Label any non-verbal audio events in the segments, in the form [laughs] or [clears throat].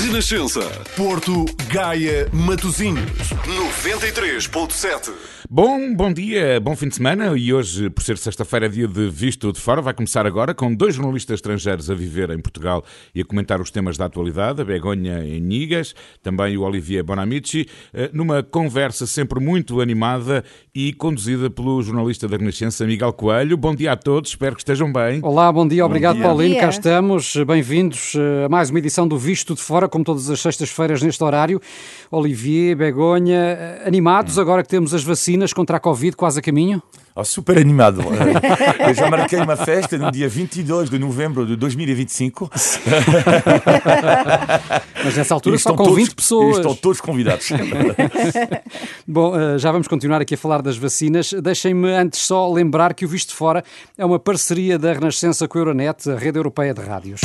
Renascença. Porto, Gaia, Matosinhos. 93.7. Bom, bom dia, bom fim de semana e hoje, por ser sexta-feira, é dia de Visto de Fora, vai começar agora com dois jornalistas estrangeiros a viver em Portugal e a comentar os temas da atualidade, a Begonha Enigas, também o Olivier Bonamici, eh, numa conversa sempre muito animada e conduzida pelo jornalista da Renascença, Miguel Coelho. Bom dia a todos, espero que estejam bem. Olá, bom dia, obrigado dia. Paulinho, Bom cá dia. estamos, bem-vindos eh, a mais uma edição do Visto de Fora, como todas as sextas-feiras neste horário. Olivier, Begonha, eh, animados agora que temos as vacinas contra a Covid quase a caminho? Oh, super animado. [laughs] Eu já marquei uma festa no dia 22 de novembro de 2025. [laughs] Mas nessa altura E só estão com 20 todos- pessoas. Estão todos convidados. [laughs] Bom, eh, já vamos continuar aqui a falar das vacinas. Deixem-me antes só lembrar que o Visto de Fora é uma parceria da Renascença com a Euronet, a rede europeia de rádios.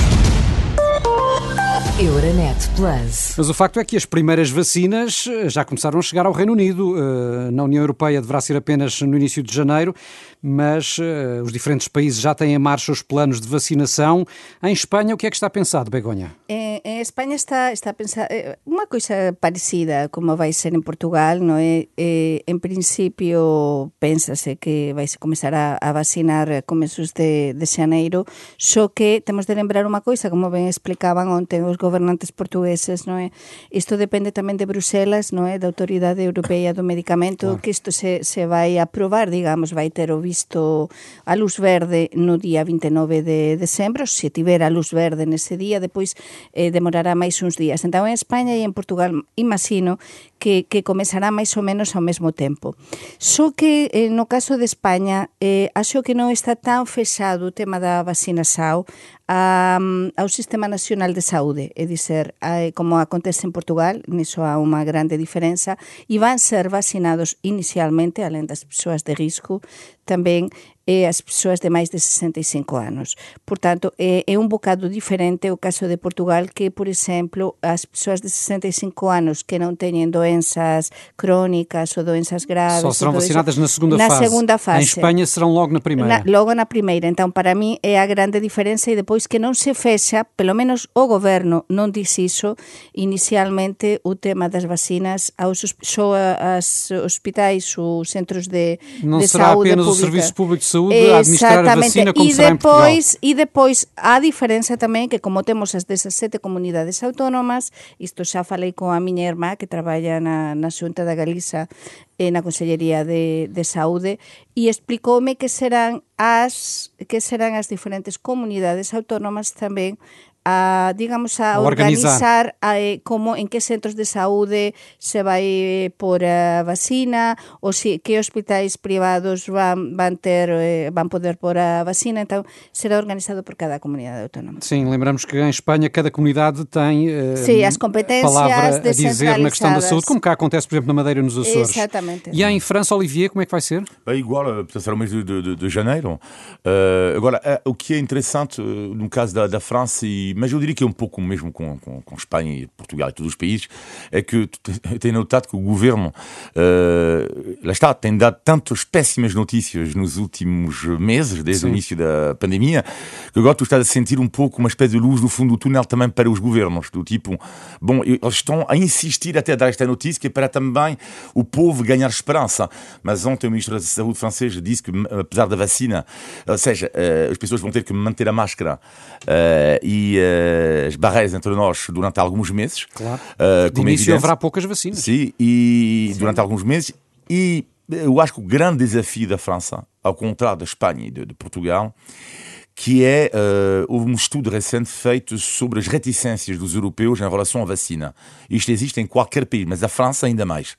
Euronet Plus. Mas o facto é que as primeiras vacinas eh, já começaram a chegar ao Reino Unido. Eh, Na União Europeia deverá ser apenas no início de janeiro, mas eh, os diferentes países já têm em marcha os planos de vacinação. Em Espanha, o que é que está pensado, Begonha? En España está está pensada unha coisa parecida como vai ser en Portugal, non é? En principio pénsase que vai se comezar a, a vacinar a comezos de, de xaneiro, só que temos de lembrar unha coisa, como ben explicaban onte os gobernantes portugueses, non é? Isto depende tamén de Bruselas, non é? Da Autoridade Europea do Medicamento, que isto se, se vai aprobar, digamos, vai ter o visto a luz verde no día 29 de decembro, se tiver a luz verde nese día, depois eh, demorará máis uns días. Entón, en España e en Portugal, imagino que, que comezará máis ou menos ao mesmo tempo. Só que, eh, no caso de España, eh, acho que non está tan fechado o tema da vacina SAO a, ao Sistema Nacional de Saúde, é dizer, a, como acontece en Portugal, niso há unha grande diferenza, e van ser vacinados inicialmente, alén das persoas de risco, tamén e as persoas de máis de 65 anos. Portanto, é, é un bocado diferente o caso de Portugal que, por exemplo, as persoas de 65 anos que non teñen doenzas crónicas ou doenzas graves... Só serão vacinadas na segunda na fase. segunda fase. Em Espanha serão logo na primeira. Na, logo na primeira. Entón, para mí é a grande diferenza e depois que non se fecha, pelo menos o goberno non dice iso, inicialmente o tema das vacinas aos só as hospitais, os centros de, Não de será saúde apenas o pública. Serviço Público de saúde a administrar a vacina como e depois, E depois a diferenza tamén que como temos as 17 comunidades autónomas, isto xa falei con a miña irmá que traballa na, na Xunta da Galiza e na Consellería de, de Saúde e explicoume que serán as que serán as diferentes comunidades autónomas tamén a, digamos, a, A organizar. organizar a, eh, como en que centros de saúde se vai eh, por a vacina ou si que hospitais privados van van ter eh, van poder por a vacina, então será organizado por cada comunidade autónoma. Sim, lembramos que em Espanha cada comunidade tem eh, Sim, as competências palavra a dizer na questão da saúde, como cá acontece, por exemplo, na Madeira e nos Açores. Exatamente. E em França, Olivier, como é que vai ser? É igual, portanto, será o mês de, de, de- janeiro. Eh, agora, o que é interessante no caso da, da França, e, mas eu diria que é um pouco mesmo com, com, com Espanha e Portugal e todos os países, é que [laughs] tenho notado que o governo, eh, lá está, tem dado tantas péssimas notícias nos últimos meses, desde Sim. o início da pandemia, que agora tu estás a sentir um pouco uma espécie de luz no fundo do túnel também para os governos, do tipo, bom, eles estão a insistir até a dar esta notícia que é para também o povo ganhar esperança. Mas ontem o Ministro da Saúde francês disse que, apesar da vacina, ou seja, eh, as pessoas vão ter que manter a máscara eh, e eh, as barreiras entre nós durante alguns meses. Claro. eh, De como início haverá poucas vacinas. Sim, e durante alguns meses. E eu acho que o grande desafio da França, ao contrário da Espanha e de, de Portugal, que é, eh, houve um estudo recente feito sobre as reticências dos europeus em relação à vacina. Isto existe em qualquer país, mas a França ainda mais.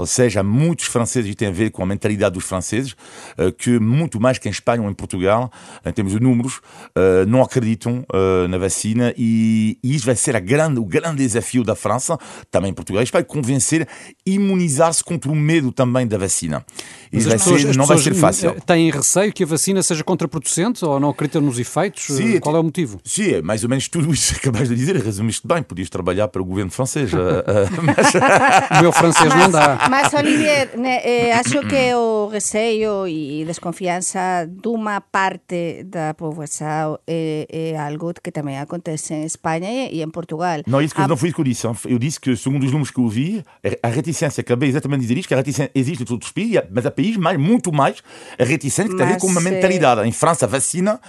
Ou seja, há muitos franceses, e tem a ver com a mentalidade dos franceses, eh, que muito mais que em Espanha ou em Portugal, em termos de números, eh, não acreditam eh, na vacina e, isso vai ser grande, o grande desafio da França, também em Portugal, e Espanha, convencer, imunizar-se contra o medo também da vacina. Isso vai as pessoas- ser, não vai ser fácil. Têm receio que a vacina seja contraproducente ou não acreditam nos efeitos? Sim, Qual é o motivo? Sim, é mais ou menos tudo isso que acabaste de dizer, resumiste bem, podias trabalhar para o governo francês. [laughs] mas- O meu francês não dá. Mas, Olivier, ne, eh, acho que o receio e desconfiança dunha parte da poboação é, é algo que também acontece em Espanha e em Portugal. Não, isso que, a... não foi isso que eu disse. Eu disse que, segundo os números que eu vi, a reticência, acabei exatamente de dizer isto, que a reticência existe em todos os países, mas há países mais, muito mais a reticência que tem a ver com uma mentalidade. Em França, a vacina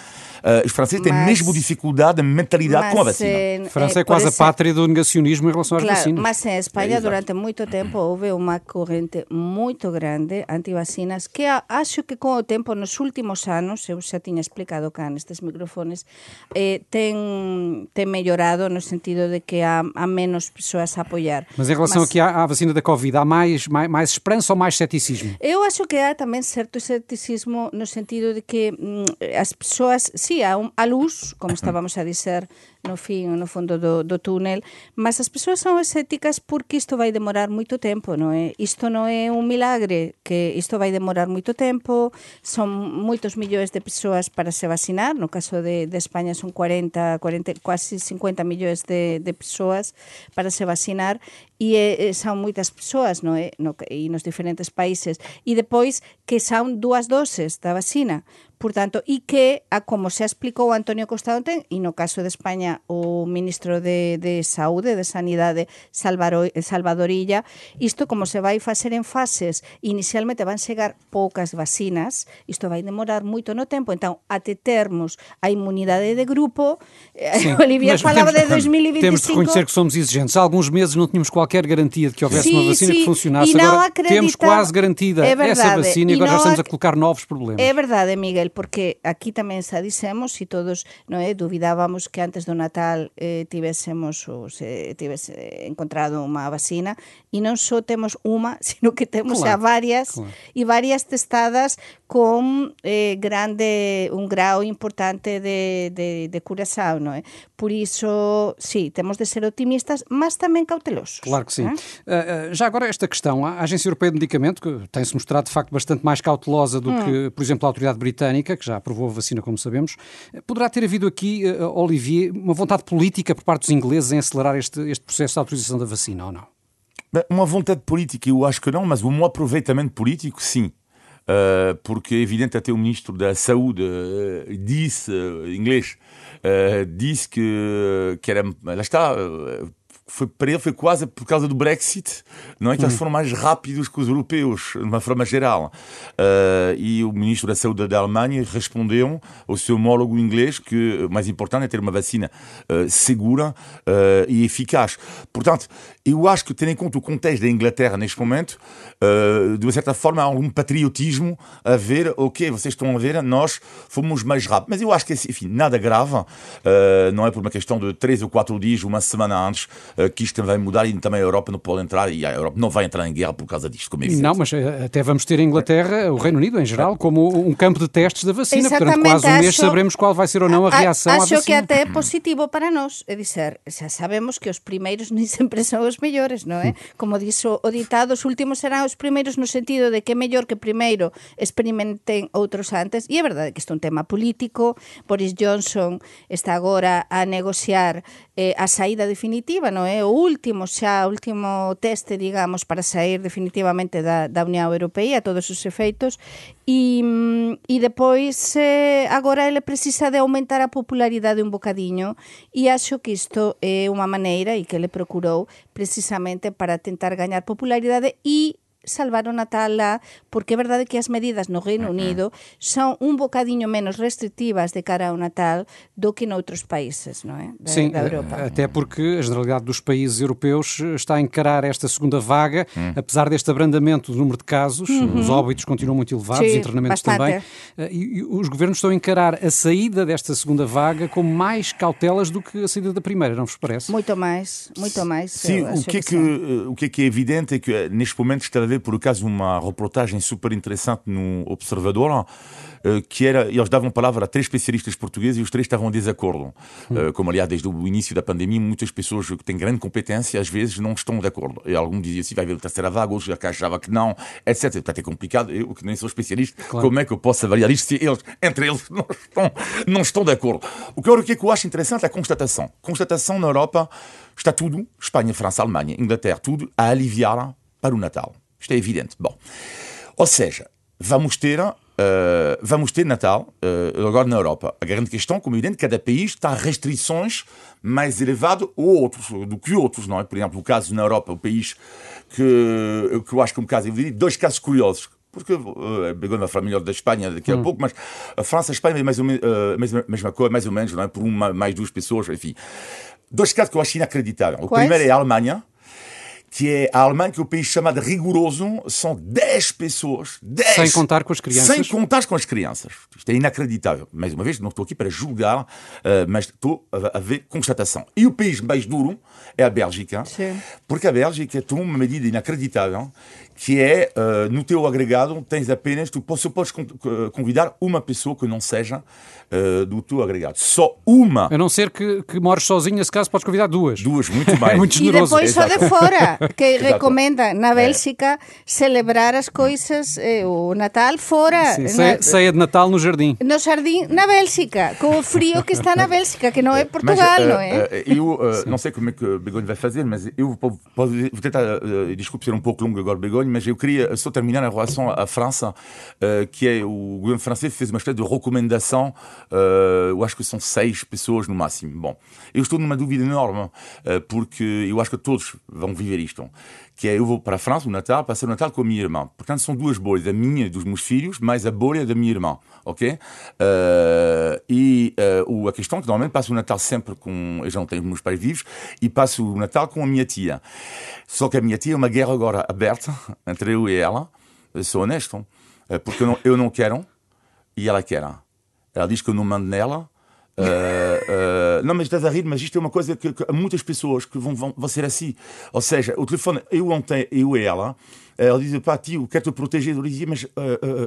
Uh, os franceses têm mas, mesmo dificuldade de mentalidade com a vacina. a França é, é quase a pátria do negacionismo em relação às claro, vacinas. Mas em Espanha, é durante muito tempo, houve uma corrente muito grande anti-vacinas que acho que com o tempo, nos últimos anos, eu já tinha explicado cá nestes microfones, eh, tem, tem melhorado no sentido de que há, há menos pessoas a apoiar. Mas em relação mas, aqui à, à, vacina da Covid, há mais, mais, mais esperança ou mais ceticismo? Eu acho que há também certo ceticismo no sentido de que hum, as pessoas sí, a, un, a luz, como [clears throat] estábamos a dizer no fin, no fondo do, do túnel, mas as persoas son escépticas porque isto vai demorar moito tempo, non é? Isto non é un milagre, que isto vai demorar moito tempo, son moitos millóns de persoas para se vacinar, no caso de, de España son 40, 40, quasi 50 millóns de, de persoas para se vacinar, e son moitas persoas, non é? No, e nos diferentes países, e depois que son dúas doses da vacina, Por tanto, e que, a como se explicou Antonio Costa ontem, e no caso de España o ministro de, de Saúde, de Sanidade, Salvaro, Salvadorilla, isto como se vai facer en fases, inicialmente van chegar poucas vacinas, isto vai demorar moito no tempo, entón, até termos a inmunidade de grupo, eh, Sim, [laughs] Olivia falaba de 2025... Temos de reconhecer que somos exigentes. Há alguns meses não tínhamos qualquer garantia de que houvesse sim, uma vacina sim, que funcionasse. Agora temos quase garantida é verdade, essa vacina e agora já estamos a colocar novos problemas. É verdade, Miguel, porque aquí tamén xa dixemos e todos non é, dubidábamos que antes do Natal eh, tivésemos ou se tivese encontrado unha vacina e non só temos unha, [laughs] sino que temos claro, varias claro. e varias testadas con eh, grande un grau importante de, de, de curação, non é? Por iso, sí, temos de ser optimistas, mas tamén cautelosos. Claro que sim. Uh, uh, já agora esta questão, a Agência Europeia de Medicamento, que tem-se mostrado de facto bastante mais cautelosa do hum. que, por exemplo, a autoridade britânica, que já aprovou a vacina, como sabemos. Poderá ter havido aqui, uh, Olivier, uma vontade política por parte dos ingleses em acelerar este, este processo de autorização da vacina, ou não? Uma vontade política, eu acho que não, mas um aproveitamento político, sim. Uh, porque é evidente até o ministro da Saúde uh, disse, uh, inglês, disse que, que era, lá está, foi para ele foi quase por causa do Brexit, não é que eles foram mais rápidos que os europeus, de uma forma geral. Uh, e o ministro da Saúde da Alemanha respondeu ao seu homólogo inglês que o mais importante é ter uma vacina uh, segura uh, e eficaz. Portanto, eu acho que, tendo em conta o contexto da Inglaterra neste momento, de uma certa forma há algum patriotismo a ver, ok, vocês estão a ver, nós fomos mais rápidos. Mas eu acho que, enfim, nada grave, não é por uma questão de três ou quatro dias, uma semana antes, que isto vai mudar e também a Europa não pode entrar e a Europa não vai entrar em guerra por causa disto, como é Não, mas eh, até vamos ter a Inglaterra, o Reino Unido em geral, como um campo de testes da vacina. Exatamente, Portanto, quase um mês acho, saberemos qual vai ser ou não a reação acho à vacina. Acho que até é positivo para nós, é dizer, já sabemos que os primeiros [laughs] nem sempre são os melhores, não é? Como diz o, ditado, os últimos serão os primeiros no sentido de que é mellor que primeiro experimentem outros antes, e é verdade que isto é um tema político, Boris Johnson está agora a negociar eh, a saída definitiva, non é? O último xa, o último teste, digamos, para sair definitivamente da, da Unión Europea, todos os efeitos, e, e depois eh, agora ele precisa de aumentar a popularidade un bocadiño e acho que isto é unha maneira e que ele procurou precisamente para tentar gañar popularidade e salvar o Natal lá, porque é verdade que as medidas no Reino Unido son un bocadiño menos restrictivas de cara ao Natal do que noutros países, non é? Da, Sim, da Europa. até porque a generalidade dos países europeus está a encarar esta segunda vaga, hum. apesar deste abrandamento do número de casos, uhum. os óbitos continuam muito elevados, Sim, os internamentos bastante. também, eh, e, e os governos estão a encarar a saída desta segunda vaga com mais cautelas do que a saída da primeira, não vos parece? Muito mais, muito mais. Sim, o que, é que, que eh, o que é que é evidente é que eh, neste momento está a haver por acaso uma reportagem super interessante no Observador eh, que era, eles davam palavra a três especialistas portugueses e os três estavam em desacordo. Hum. Como, aliás, desde o início da pandemia, muitas pessoas que têm grande competência às vezes não estão de acordo. E alguns diziam assim, vai haver terceira vaga, outros achavam que não, etc. Portanto, é complicado. Eu, que nem sou especialista, claro. como é que eu posso avaliar isto se eles, entre eles, não estão, não estão de acordo? O que, eu, o que eu acho interessante é a constatação. Constatação na Europa está tudo, Espanha, França, Alemanha, Inglaterra, tudo a aliviar para o Natal Isto é evidente. Bom, ou seja, vamos ter Uh, vamos ter Natal uh, agora na Europa. A grande questão, como é evidente, cada país tem restrições mais elevadas ou outros, do que outros, não é? Por exemplo, o caso na Europa, o país que, que eu acho que é um caso evidente, dois casos curiosos. Porque uh, a falar melhor da Espanha daqui a hum. pouco, mas a França e a Espanha é mais ou menos, uh, mesma, mesma coisa, mais ou menos, não é? Por uma, mais duas pessoas, enfim. Dois casos que eu acho inacreditável. O Quais? primeiro é a Alemanha, que é a Alemanha, que é o país chamado rigoroso, são 10 pessoas. 10, sem contar com as crianças. Sem contar com as crianças. Isto é inacreditável. Mais uma vez, não estou aqui para julgar, uh, mas estou a, a, ver constatação. E o país mais duro é a Bélgica, Sim. porque a Bélgica tomou uma medida inacreditável, que é, uh, no teu agregado, tens apenas, tu podes, podes convidar uma pessoa que não seja uh, do teu agregado. Só uma. A não ser que, que mores sozinho, nesse caso podes convidar duas. Duas, muito mais. [laughs] É muito generoso. E depois só de fora, que [laughs] recomenda na Bélgica celebrar as coisas, eh, o Natal fora. Sim, ceia, ceia, de Natal no jardim. No jardim, na Bélgica, com o frio que está na Bélgica, que não é Portugal, mas, uh, não é? Uh, eu uh, não sei como é que o Begonha vai fazer, mas eu vou, vou tentar, desculpe ser um pouco longo agora, Begonha, mas eu queria só terminar em relação à França, que é o governo francês fez uma espécie de recomendação eu acho que são seis pessoas no máximo. Bom, eu estou numa dúvida enorme, uh, porque eu acho que todos vão viver isto. Que é, eu vou para a França, o Natal, passar o Natal com a minha irmã. Portanto, são duas bolhas, a minha e dos meus filhos, mais a bolha da minha irmã, ok? Uh, e uh, a questão é que normalmente passo o Natal sempre com. Eu já não tenho meus pais vivos, e passo o Natal com a minha tia. Só que a minha tia é uma guerra agora aberta entre eu e ela, eu sou honesto, porque eu não, eu não quero e ela quer. Ela diz que eu não mando nela. Uh, uh, não, mas estás a rir, mas isto é uma coisa que, que muitas pessoas que vão, vão, vão, ser assim. Ou seja, o telefone, eu ontem, eu e ela, ela dizia, pá, tio, quero te proteger. Eu dizia, mas uh,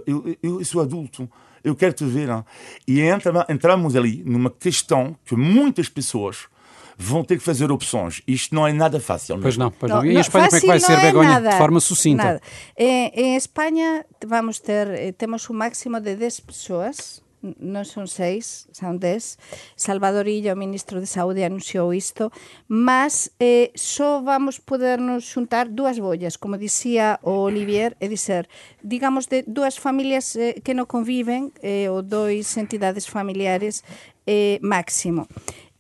eu, eu, sou adulto, eu quero te ver. Hein? E entra, entramos ali numa questão que muitas pessoas vão ter que fazer opções. Isto não é nada fácil. Pois não, pois não. não. E em Espanha como é que vai ser, é Begonha? Nada, de forma sucinta. Nada. Em, em Espanha vamos ter, eh, temos um máximo de 10 pessoas non son seis, son dez. Salvador Illa, o ministro de Saúde, anunciou isto, mas eh, só vamos podernos xuntar dúas bollas, como dicía o Olivier, é dizer, digamos de dúas familias eh, que non conviven, eh, ou dois entidades familiares eh, máximo.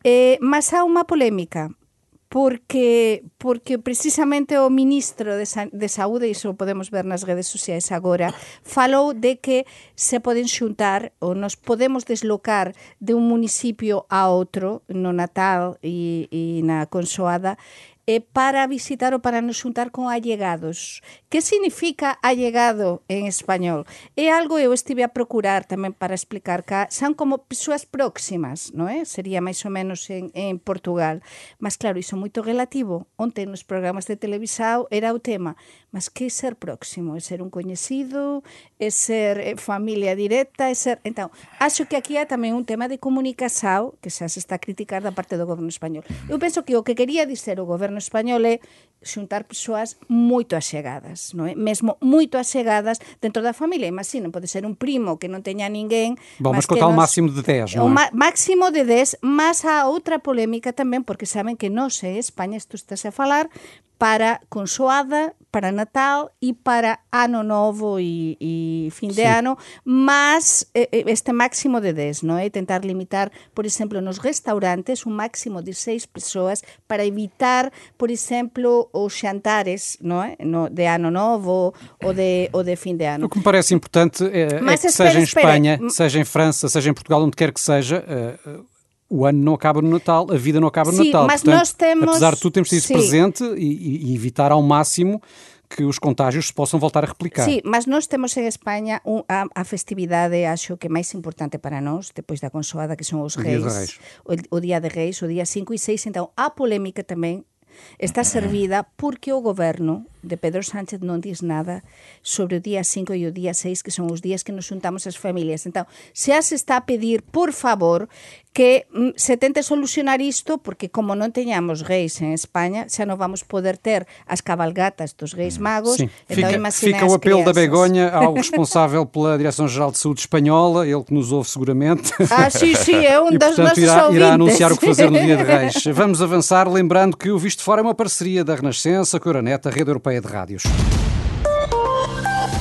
Eh, mas há unha polémica, porque porque precisamente o ministro de, Sa de Saúde, iso podemos ver nas redes sociais agora, falou de que se poden xuntar ou nos podemos deslocar de un municipio a outro no Natal e, e na Consoada é para visitar ou para nos xuntar con allegados. Que significa allegado en español? É algo eu estive a procurar tamén para explicar que son como persoas próximas, non é? Sería máis ou menos en, en Portugal. Mas claro, iso é moito relativo. Onte nos programas de televisao era o tema. Mas que é ser próximo? É ser un coñecido? É ser é directa? É ser... Entón, acho que aquí há tamén un tema de comunicação que xa se está a criticar da parte do goberno español. Eu penso que o que quería dizer o goberno español é xuntar persoas moito achegadas, non é? Mesmo moito achegadas dentro da familia. Imagina, pode ser un primo que non teña ninguén... Vamos contar nos... máximo de 10, non é? máximo de 10, mas há outra polémica tamén, porque saben que non sei, España, isto estás a falar, para Consoada, para Natal e para Ano Novo e, e fim de sí. ano, mas este máximo de 10, non é? Tentar limitar, por exemplo, nos restaurantes un máximo de 6 persoas para evitar, por exemplo, os xantares, non é? No, de Ano Novo ou de, ou de fim de ano. O que me parece importante é, é que espera, seja em Espanha, espera. seja em França, seja em Portugal, onde quer que seja, o ano não acaba no Natal, a vida não acaba no Sim, Natal. Mas Portanto, nós temos... apesar de tudo, temos de ser presente e, e, evitar ao máximo que os contágios se possam voltar a replicar. Sim, mas nós temos em Espanha um, a, a, festividade, acho que máis importante para nós, depois da consoada, que son os reis, o, reis. O, o, Día de Reis, o día 5 e 6, então a polémica tamén está [coughs] servida porque o goberno de Pedro Sánchez non diz nada sobre o día 5 e o día 6, que son os días que nos juntamos as familias. Entón, xa se está a pedir, por favor, que mm, se tente solucionar isto, porque como non teñamos reis en España, xa non vamos poder ter as cabalgatas dos reis magos. Sim. Então, fica, fica o apelo crianças. da Begonha ao [laughs] responsável pela Direção-Geral de Saúde Espanhola, ele que nos ouve seguramente. Ah, sim, sim, é [laughs] um e, das portanto, irá, irá anunciar o que fazer no dia de [laughs] reis. Vamos avançar, lembrando que o Visto Fora é uma parceria da Renascença com a Euroneta, a Rede Europeia de Rádios.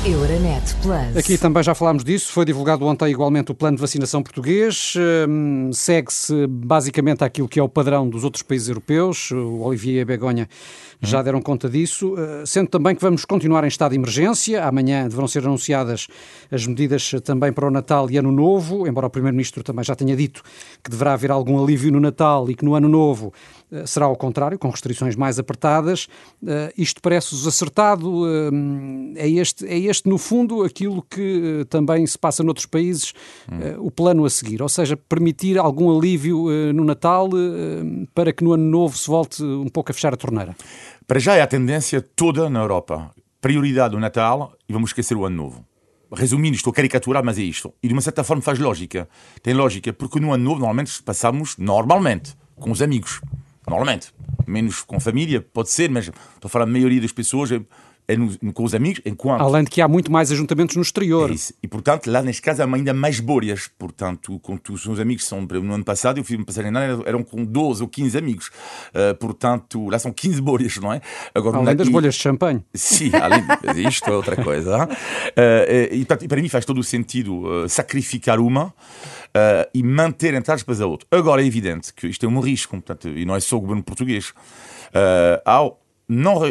Euronet Plus. Aqui também já falámos disso, foi divulgado ontem igualmente o plano de vacinação português. Hum, segue-se basicamente aquilo que é o padrão dos outros países europeus. O Olivier e a Begonha já deram conta disso, uh, sendo também que vamos continuar em estado de emergência. Amanhã deverão ser anunciadas as medidas também para o Natal e Ano Novo, embora o Primeiro-Ministro também já tenha dito que deverá haver algum alívio no Natal e que no Ano Novo será ao contrário, com restrições mais apertadas. Uh, isto parece-vos acertado? é, este, é este, no fundo, aquilo que também se passa noutros países, hum. o plano a seguir, ou seja, permitir algum alívio no Natal para que no Ano Novo se volte um pouco a fechar a torneira? Para já é a tendência toda na Europa. Prioridade o Natal e vamos esquecer o Ano Novo. Resumindo, estou a caricaturar, mas é isto. E de uma certa forma faz lógica. Tem lógica, porque no Ano Novo normalmente passamos, normalmente, com os amigos. Normalmente. Menos com a família, pode ser, mas estou a falar da maioria das pessoas é com os amigos, enquanto... Além de que há muito mais ajuntamentos no exterior. É e, portanto, lá neste caso há ainda mais bolhas. Portanto, com os meus amigos são... No ano passado, eu fiz uma passagem eram, eram com 12 ou 15 amigos. Uh, portanto, lá são 15 bolhas, não é? Agora, além das bolhas de champanhe. Sim, além isto é outra coisa. Uh, e, portanto, para mim faz todo o sentido uh, sacrificar uma e manter, entre aspas, a outra. Agora, é evidente que isto é um risco, portanto, e não é só o governo português. ao não,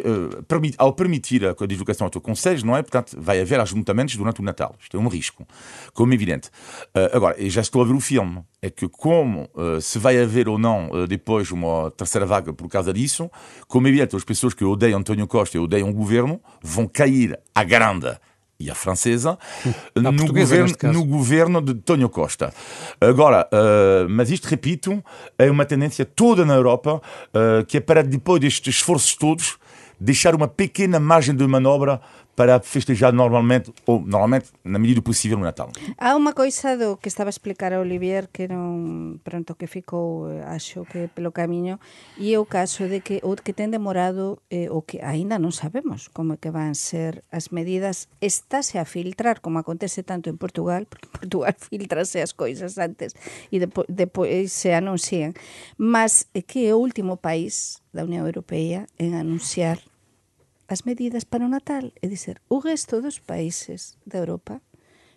permit, ao permitir a divulgação ao teu conselho, não é? Portanto, vai haver ajuntamentos durante o Natal. Isto é um risco, como é evidente. Uh, agora, já estou a ver o filme. É que como uh, se vai haver ou não depois uma terceira vaga por causa disso, como é evidente, as pessoas que odeiam António Costa e odeiam o governo vão cair à grande e a francesa [laughs] no, governo, no governo de Tonho Costa. Agora, uh, mas isto, repito, é uma tendência toda na Europa uh, que é para, depois destes esforços todos, deixar uma pequena margem de manobra para festejar normalmente, ou normalmente, na medida do possível, no Natal. Há unha coisa do que estaba a explicar a Olivier que non pronto que ficou, acho que pelo camiño, e é o caso de que o que ten demorado eh, o que aínda non sabemos como é que van ser as medidas, estáse a filtrar, como acontece tanto en Portugal, porque en Portugal [laughs] filtrase as coisas antes e depois, depois se anuncian, mas é que é o último país da Unión Europea en anunciar as medidas para o Natal. É dizer, o resto dos países da Europa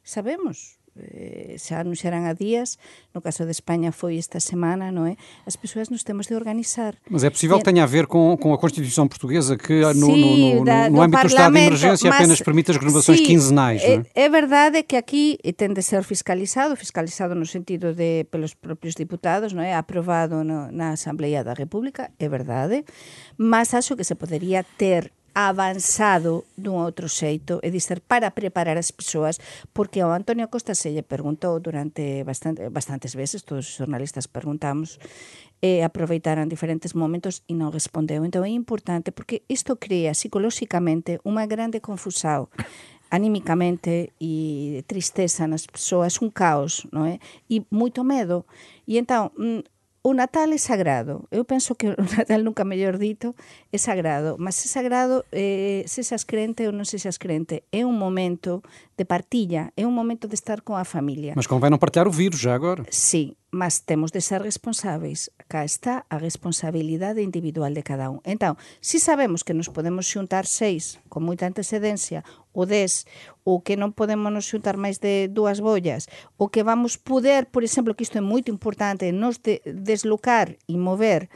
sabemos eh, xa anunciarán a días, no caso de España foi esta semana, não é? As pessoas nos temos de organizar. Mas é possível e... que tenha a ver com, com a Constituição Portuguesa, que no, Sim, no, no, da, no âmbito do estado de emergência mas, apenas permite as renovações sí, quinzenais, é, é? é verdade que aquí tem de ser fiscalizado, fiscalizado no sentido de pelos propios diputados, não é? Aprovado no, na Assembleia da República, é verdade, mas acho que se poderia ter avanzado dun outro xeito, é dizer, para preparar as persoas, porque ao Antonio Costa se lle perguntou durante bastante, bastantes veces, todos os jornalistas perguntamos, e aproveitaran diferentes momentos e non respondeu. Entón é importante, porque isto crea psicolóxicamente unha grande confusão anímicamente e tristeza nas persoas, un caos, non é? E moito medo. E mm, o Natal é sagrado. Eu penso que o Natal, nunca mellor dito, é sagrado. Mas é sagrado, eh, se xas crente ou non se xas crente. É un momento de partilla, é un momento de estar con a familia. Mas convém non partilhar o vírus já agora. Sí, mas temos de ser responsáveis. Cá está a responsabilidade individual de cada un. Entón, se sabemos que nos podemos xuntar seis con moita antecedencia, o dez, ou que non podemos nos xuntar máis de dúas bollas, ou que vamos poder, por exemplo, que isto é moito importante, nos de, deslocar e mover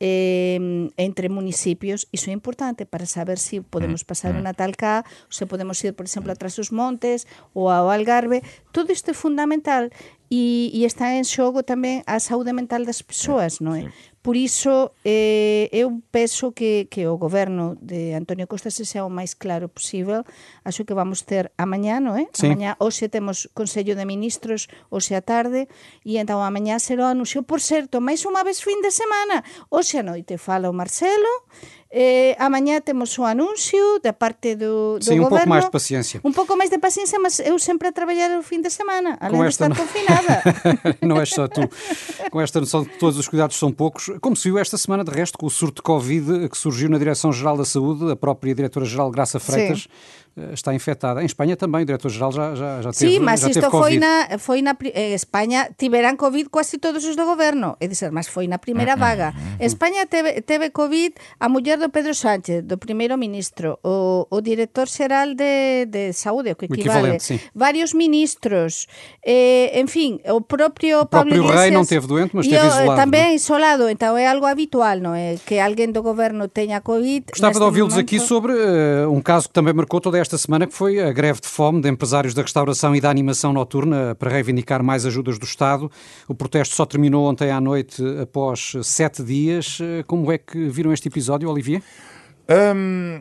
eh, entre municipios, iso é importante para saber se si podemos mm, pasar mm. un Natal cá, ou se podemos ir, por exemplo, atrás dos montes ou ao Algarve. Todo isto é fundamental e, e está en xogo tamén a saúde mental das persoas, non é? Por iso, eh, eu penso que, que o goberno de Antonio Costa se sea o máis claro posible. Acho que vamos ter amanhã, non é? Sí. Amanhã, hoxe temos Consello de Ministros, hoxe a tarde, e entón amanhã será o anuncio. Por certo, máis unha vez fin de semana. Hoxe a noite fala o Marcelo, Eh, amanhã temos o anuncio da parte do, do Sim, um pouco mais de paciência. Um pouco mais de paciência, mas eu sempre a trabalhar o fim de semana, além Com de estar confinada. [laughs] não és só tu. Com esta noção de que todos os cuidados são poucos, como se viu esta semana, de resto, com o surto de Covid que surgiu na Direção-Geral da Saúde, a própria Diretora-Geral Graça Freitas Sim eh, está infectada. Em Espanha também, o diretor-geral já, já, já teve Sim, mas já isto foi na, foi na... Em Espanha tiveram Covid quase todos os do governo. É dizer, mas foi na primeira vaga. Espanha teve, teve Covid, a mulher do Pedro Sánchez, do primeiro ministro, o, o director xeral de, de saúde, o que O equivale, equivalente, sim. varios ministros, eh, en fin, o propio O Pablo próprio rei Iglesias... não teve doente, mas e esteve o- isolado, Tamén é? isolado, então é algo habitual, non é? Que alguén do goberno teña Covid... Gostava de ouvi-los aqui sobre eh, um caso que também marcou toda esta semana, que foi a greve de fome de empresários da restauração e da animação noturna para reivindicar mais ajudas do Estado. O protesto só terminou ontem à noite após sete dias. Eh, Como é que viram este episódio, Olivier? Hum,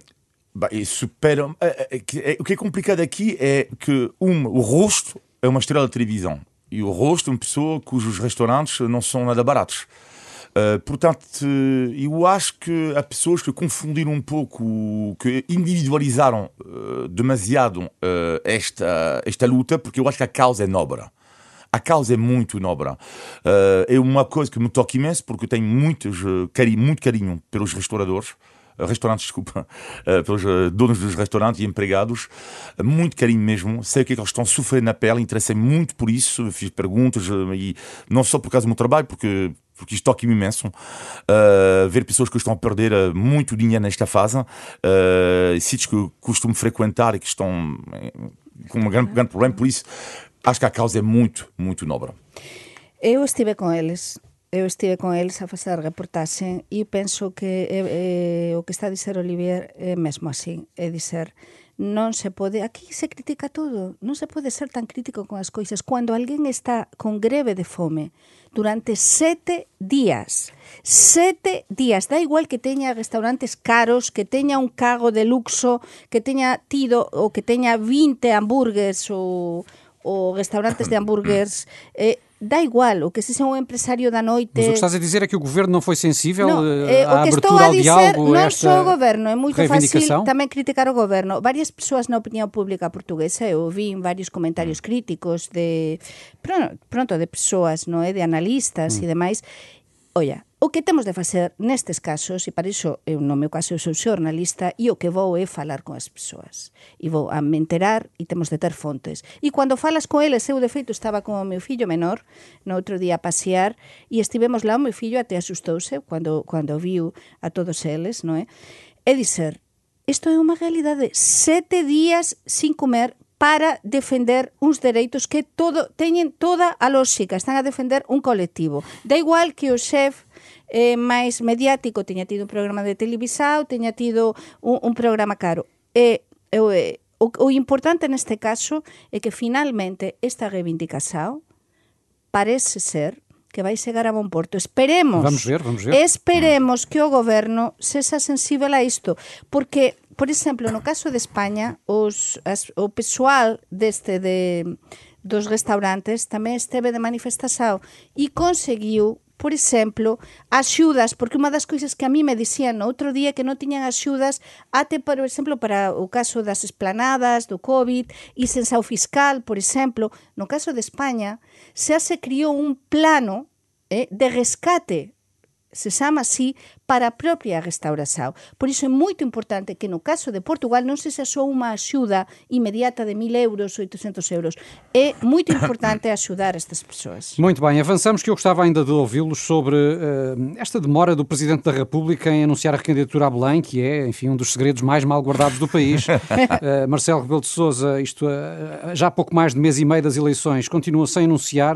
bah, e supera. é- é- que- é- o que é complicado aqui é que um, o rosto é uma estrela de televisão e o rosto é uma pessoa cujos restaurantes não são nada baratos. Uh, portanto, eh, eu acho que há pessoas que confundiram um pouco, que individualizaram uh, demasiado uh, esta, esta luta, porque eu acho que a causa é nobre. A causa é muito nobre. Uh, é uma coisa que me toca imenso, porque eu tenho muitos, uh, cari muito carinho pelos restauradores, uh, restaurantes, [laughs] desculpa, pelos donos dos restaurantes e empregados, muito carinho mesmo. Sei o que é que eles estão a sofrer na pele, interessei muito por isso, fiz perguntas, e não só por causa do meu trabalho, porque porque isto toca-me imenso. Uh, ver pessoas que estão a perder muito dinheiro nesta fase, uh, sítios que eu costumo frequentar e que estão eh, com um grande, grande problema, por isso acho que a causa é muito, muito nobre. Eu estive con eles, eu estive con eles a facer a reportaxe e penso que eh, eh, o que está a dizer Olivier é mesmo así, é dizer non se pode, aquí se critica todo, non se pode ser tan crítico con as coisas. Cando alguén está con greve de fome durante sete días, sete días, da igual que teña restaurantes caros, que teña un cago de luxo, que teña tido ou que teña 20 hambúrguers ou, ou restaurantes de hambúrguers, eh, dá igual, o que se seja un empresario da noite... Mas o que estás a dizer é que o governo não foi sensível No, eh, eh, à o que estou abertura a ao dizer diálogo, non esta só o goberno, é moito fácil tamén criticar o goberno. Varias persoas na opinión pública portuguesa, eu vi varios comentarios críticos de pronto, de persoas, non é, de analistas Mm. e demais. Olla, O que temos de facer nestes casos, e para iso eu no meu caso eu sou xornalista, e o que vou é falar con as persoas. E vou a me enterar e temos de ter fontes. E cando falas con eles, eu de feito estaba con o meu fillo menor no outro día a pasear e estivemos lá, o meu fillo até asustouse cando, cando viu a todos eles, non é? E dizer, isto é unha realidade, sete días sin comer para defender uns dereitos que todo teñen toda a lógica, están a defender un colectivo. Da igual que o xef eh, máis mediático, teña tido un programa de televisao, teña tido un, un programa caro. E, e, o, o importante neste caso é que finalmente esta reivindicación parece ser que vai chegar a bon porto. Esperemos. Vamos ver, vamos ver. Esperemos que o goberno sexa sensível a isto, porque por exemplo, no caso de España, os as, o pessoal deste de dos restaurantes tamén esteve de manifestación e conseguiu por exemplo, axudas, porque unha das coisas que a mí me dicían outro día que non tiñan axudas até, por exemplo, para o caso das esplanadas, do COVID, e sensao fiscal, por exemplo, no caso de España, xa se criou un plano eh, de rescate se chama así, para a propia restauración. Por iso é moito importante que no caso de Portugal non se xa só unha axuda inmediata de 1000 euros ou 800 euros. É moito [coughs] importante axudar estas persoas. Muito bem, avançamos que eu gostava ainda de ouvi-los sobre eh, esta demora do Presidente da República em anunciar a recandidatura a Belém, que é, enfim, um dos segredos mais mal guardados do país. [laughs] Eh, Marcelo Rebelo de Sousa, isto eh, já há pouco mais de mês e meio das eleições, continua sem anunciar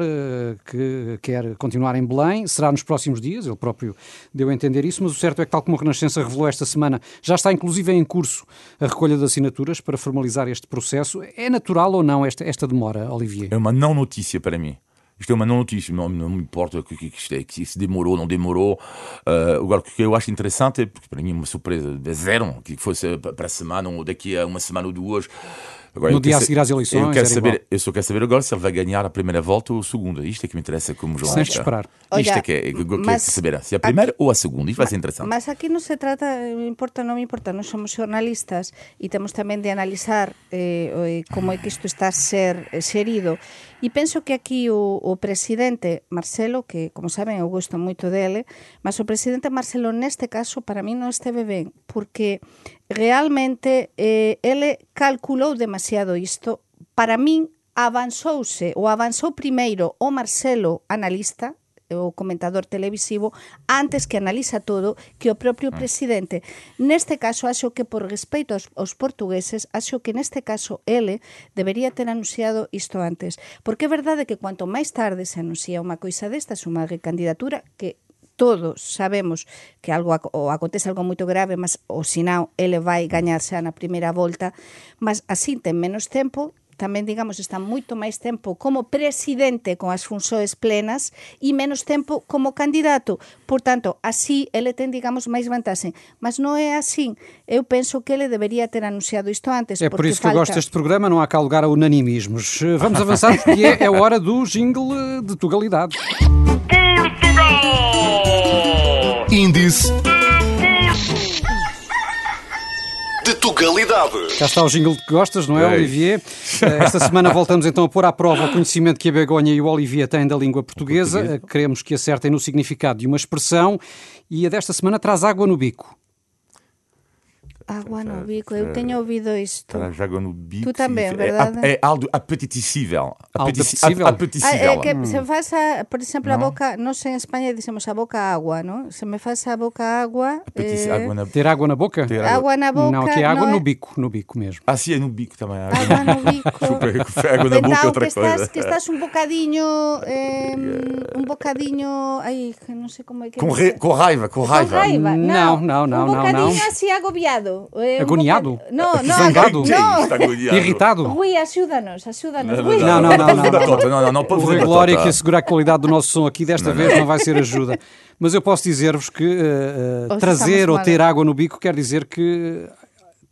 que quer continuar em Belém. Será nos próximos dias, ele próprio deu a entender isso, mas o certo é que, tal como a Renascença revelou esta semana, já está inclusive em curso a recolha de assinaturas para formalizar este processo. É natural ou não esta, esta demora, Olivier? É uma não notícia para mim. Isto é uma não notícia, não, não me importa que, que, que, é, se demorou, não demorou. Uh, agora, o que eu acho interessante é, porque para mim é uma surpresa de zero, que fosse para a semana ou daqui a uma semana ou duas. Agora, No eu dia quero a seguir às eleições, Eu, quero saber, igual. eu só quero saber agora se ele vai ganhar a primeira volta ou a segunda. Isto é que me interessa como jornalista. Tens de esperar. Isto Olha, é que é, eu quero mas saber se é a primeira ou a segunda. Isto vai ser interessante. Mas aquí non se trata, me importa non me importa, non somos xornalistas e temos tamén de analizar eh, eh, como é que isto está a ser eh, xerido. E penso que aquí o, o presidente Marcelo, que como saben eu gosto moito dele, mas o presidente Marcelo neste caso para mí non esteve ben, porque realmente eh, ele calculou demasiado isto. Para min avanzouse ou avanzou primeiro o Marcelo analista o comentador televisivo antes que analiza todo que o propio mm. presidente. Neste caso, acho que por respeito aos, aos portugueses, acho que neste caso ele debería ter anunciado isto antes. Porque é verdade que cuanto máis tarde se anuncia unha coisa destas, unha recandidatura que todos sabemos que algo o acontece algo moito grave, mas o sinal ele vai gañar xa na primeira volta, mas así ten menos tempo tamén, digamos, está moito máis tempo como presidente con as funções plenas e menos tempo como candidato. Por tanto, así ele ten, digamos, máis vantaxe. Mas non é así. Eu penso que ele debería ter anunciado isto antes. É por isso falta... que eu gosto deste programa, não há cá lugar a unanimismos. Vamos avançar porque é, é hora do jingle de Tugalidade. Índice de Tugalidade. Cá está o jingle que gostas, não é, É. Olivier? Eh, Esta semana voltamos então a pôr à prova o conhecimento que a Begonha e o Olivier têm da língua portuguesa. Portuguesa. Eh, Queremos que acertem no significado de uma expressão e a desta semana traz água no bico. Água no bico, eu tenho ouvido isto. Água no bico. Tu também, significa- verdade? É, é algo apetecível. Apetici- apetecível? Ah, apetecível. é que se faz, a, por exemplo, a boca, nós em Espanha dizemos a boca agua, não? Se me faz a boca Apetici- eh, água na Ter água na boca? Ter água na boca. não, aqui é água não no é- bico, no bico mesmo. Ah, sim, é no bico também. Água, Água no bico. [laughs] Chupa, água na boca é Então, outra que estás, coisa. que estás um bocadinho, eh, um bocadinho, ai, que não sei como é que é. Com, re- com raiva, com raiva. Com raiva. Não, não, não, Um não, bocadinho não. assim agobiado. Eh, um Agoniado? bocad- Não, não. Zangado? Que é Não. agoniado? Irritado? Rui, ajuda-nos, ajuda-nos. Não, Rui. Não, não, não, não, Não, não. não, não, não, O Rui Glória que assegura a qualidade do nosso som aqui desta vez não vai ser ajuda. Mas eu posso dizer-vos que eh, eh, Ou trazer ou ter água no bico quer dizer que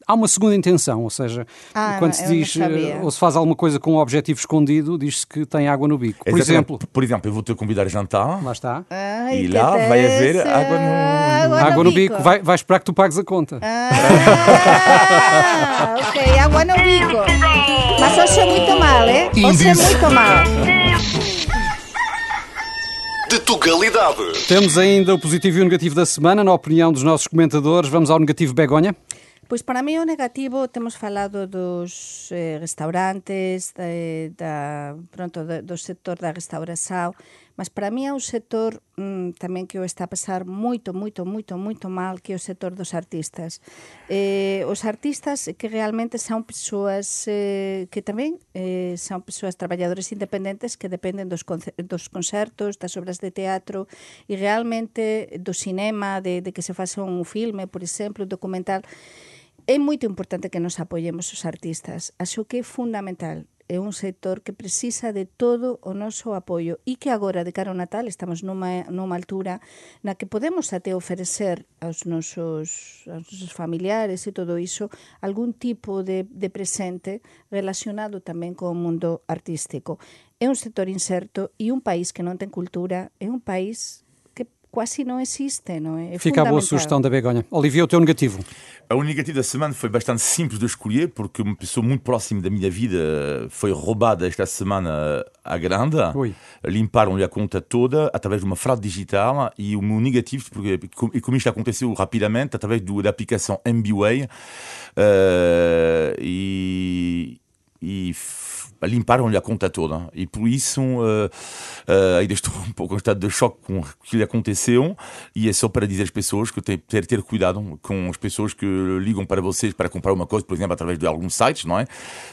há uma segunda intenção, ou seja, Ah, quando se diz eh, ou se faz alguma coisa com um objetivo escondido, diz-se que tem água no bico. Por Exatamente. exemplo, Por exemplo, eu vou te convidar a jantar. lá está. Ai, E lá vai haver tese. água no- Água no bico, vai, vai esperar que tu pagues a conta. Ah, [laughs] ok, água no bico. Mas hoxe é muito mal, eh? É Índice. muito mal. de Tugalidade. Temos ainda o positivo e o negativo da semana, na opinião dos nossos comentadores. Vamos ao negativo Begonha. Pois para mí o negativo temos falado dos eh, restaurantes, de, da, pronto, de, do sector da restauração, Mas para mí é un sector mm, tamén que o está a pasar moito, moito, moito, moito mal que é o sector dos artistas. Eh, os artistas que realmente son persoas eh, que tamén eh, son persoas traballadores independentes que dependen dos, dos concertos, das obras de teatro e realmente do cinema, de, de que se faça un filme, por exemplo, un documental. É moito importante que nos apoyemos os artistas. Acho que é fundamental é un sector que precisa de todo o noso apoio e que agora, de cara ao Natal, estamos numa, numa altura na que podemos até ofrecer aos nosos, aos nosos familiares e todo iso algún tipo de, de presente relacionado tamén co mundo artístico. É un sector inserto e un país que non ten cultura é un país quase non existe, non é? É Fica a boa sugestão da Begonha. Olivia, o teu negativo. O negativo da semana foi bastante simples de escolher, porque uma pessoa muito próxima da minha vida foi roubada esta semana à grande. Limparam-lhe a conta toda através de uma fraude digital. E o meu negativo, porque, e como isto aconteceu rapidamente, através do, da aplicação MBWay. eh, e. e f- limparam-lhe a conta toda e por isso uh, uh, ainda estou um pouco em estado de choque com o que lhe aconteceu e é só para dizer às pessoas que tem ter, ter cuidado com as pessoas que ligam para vocês para comprar uma coisa, por exemplo, através de alguns sites, não é?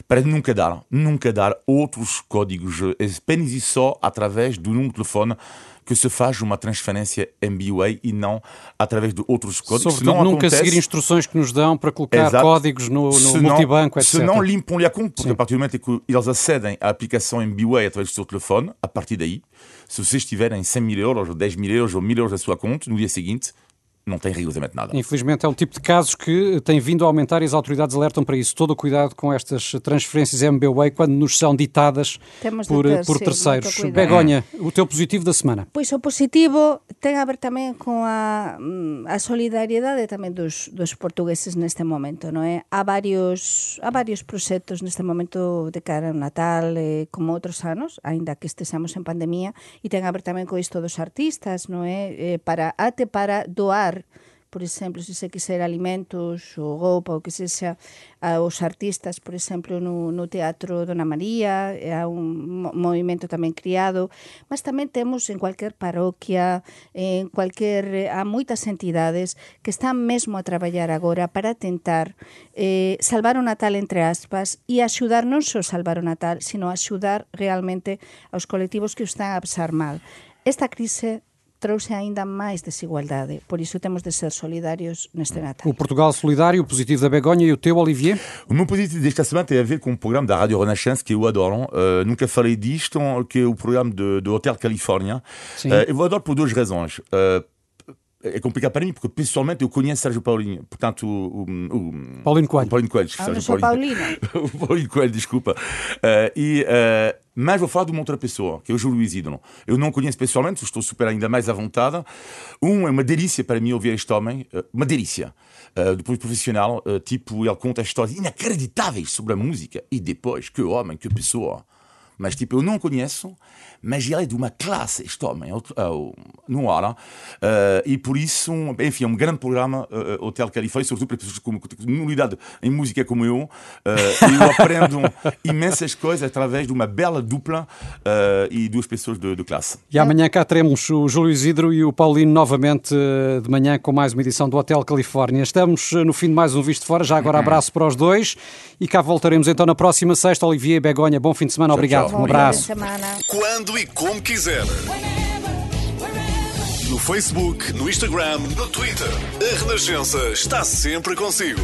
Para nunca dar, nunca dar outros códigos, é apenas e só através do número de telefone que se faz uma transferência MBWay e não através de outros códigos. Sobretudo Senão nunca acontece- seguir instruções que nos dão para colocar Exato. códigos no, no Se multibanco, etc. Se não limpam-lhe a conta, porque a partir do momento em que eles acedem à aplicação MBWay através do seu telefone, a partir daí, se vocês tiverem 100 mil euros, ou 10 mil euros, ou 1000 euros na sua conta, no dia seguinte, não tem rigorosamente nada. Infelizmente é um tipo de casos que tem vindo a aumentar e as autoridades alertam para isso. Todo o cuidado com estas transferências MBWay quando nos são ditadas Temos por, ter, por sim, terceiros. Begonha, o teu positivo da semana. Pois o positivo ten a ver tamén con a, a solidariedade tamén dos, dos portugueses neste momento, non é? Há varios, há varios proxectos neste momento de cara ao Natal, eh, como outros anos, aínda que estesamos en pandemia, e ten a ver tamén co isto dos artistas, non é? Eh, para, ate para doar por exemplo, se se quiser alimentos ou roupa, ou que sexa, aos artistas, por exemplo, no, no Teatro Dona María, é un movimento tamén criado, mas tamén temos en cualquier parroquia, en cualquier, há moitas entidades que están mesmo a traballar agora para tentar eh, salvar o Natal entre aspas e axudar non só salvar o Natal, sino axudar realmente aos colectivos que o están a pasar mal. Esta crise trouxe ainda máis desigualdade. Por iso temos de ser solidários neste Natal. O Portugal Solidário, o positivo da Begonha e o teu, Olivier? O meu positivo desta semana tem a ver com um programa da Rádio Renascença que eu adoro. Uh, nunca falei disto, que é o programa do, do Hotel Califórnia. Uh, eu adoro por duas razões. Uh, é complicado para mim, porque pessoalmente eu conheço Sérgio Paulinho, portanto, o, o, Paulino Coelho. O Paulino Coelho, ah, Sérgio Paulinho. Paulino. [laughs] o Paulino Coelho, desculpa. Uh, e, uh, mas vou falar de uma outra pessoa, que é o Júlio Luiz Ídolo. Eu não conheço pessoalmente, estou super ainda mais à vontade. Um, é uma delícia para mim ouvir este homem, uh, uma delícia. Uh, depois profissional, tipo, ele conta histórias inacreditáveis sobre a música. E depois, que homem, que pessoa mas tipo, eu não conheço, mas ele é de uma classe, este homem, uh, no ar, uh, e por isso, enfim, é um grande programa, uh, Hotel Califórnia, sobretudo para pessoas com comunidade em música como eu, eu aprendo [laughs] imensas coisas através de uma bela dupla e duas pessoas de, de, classe. E amanhã cá teremos o Júlio Isidro e o Paulino novamente de manhã com mais uma edição do Hotel Califórnia. Estamos no fim de mais um Visto Fora, já agora [clears throat] abraço para os dois e cá voltaremos então na próxima sexta. Olivier Begonha, bom fim de semana, obrigado. Um abraço. Quando e como quiser. No Facebook, no Instagram, no Twitter. A Renascença está sempre consigo.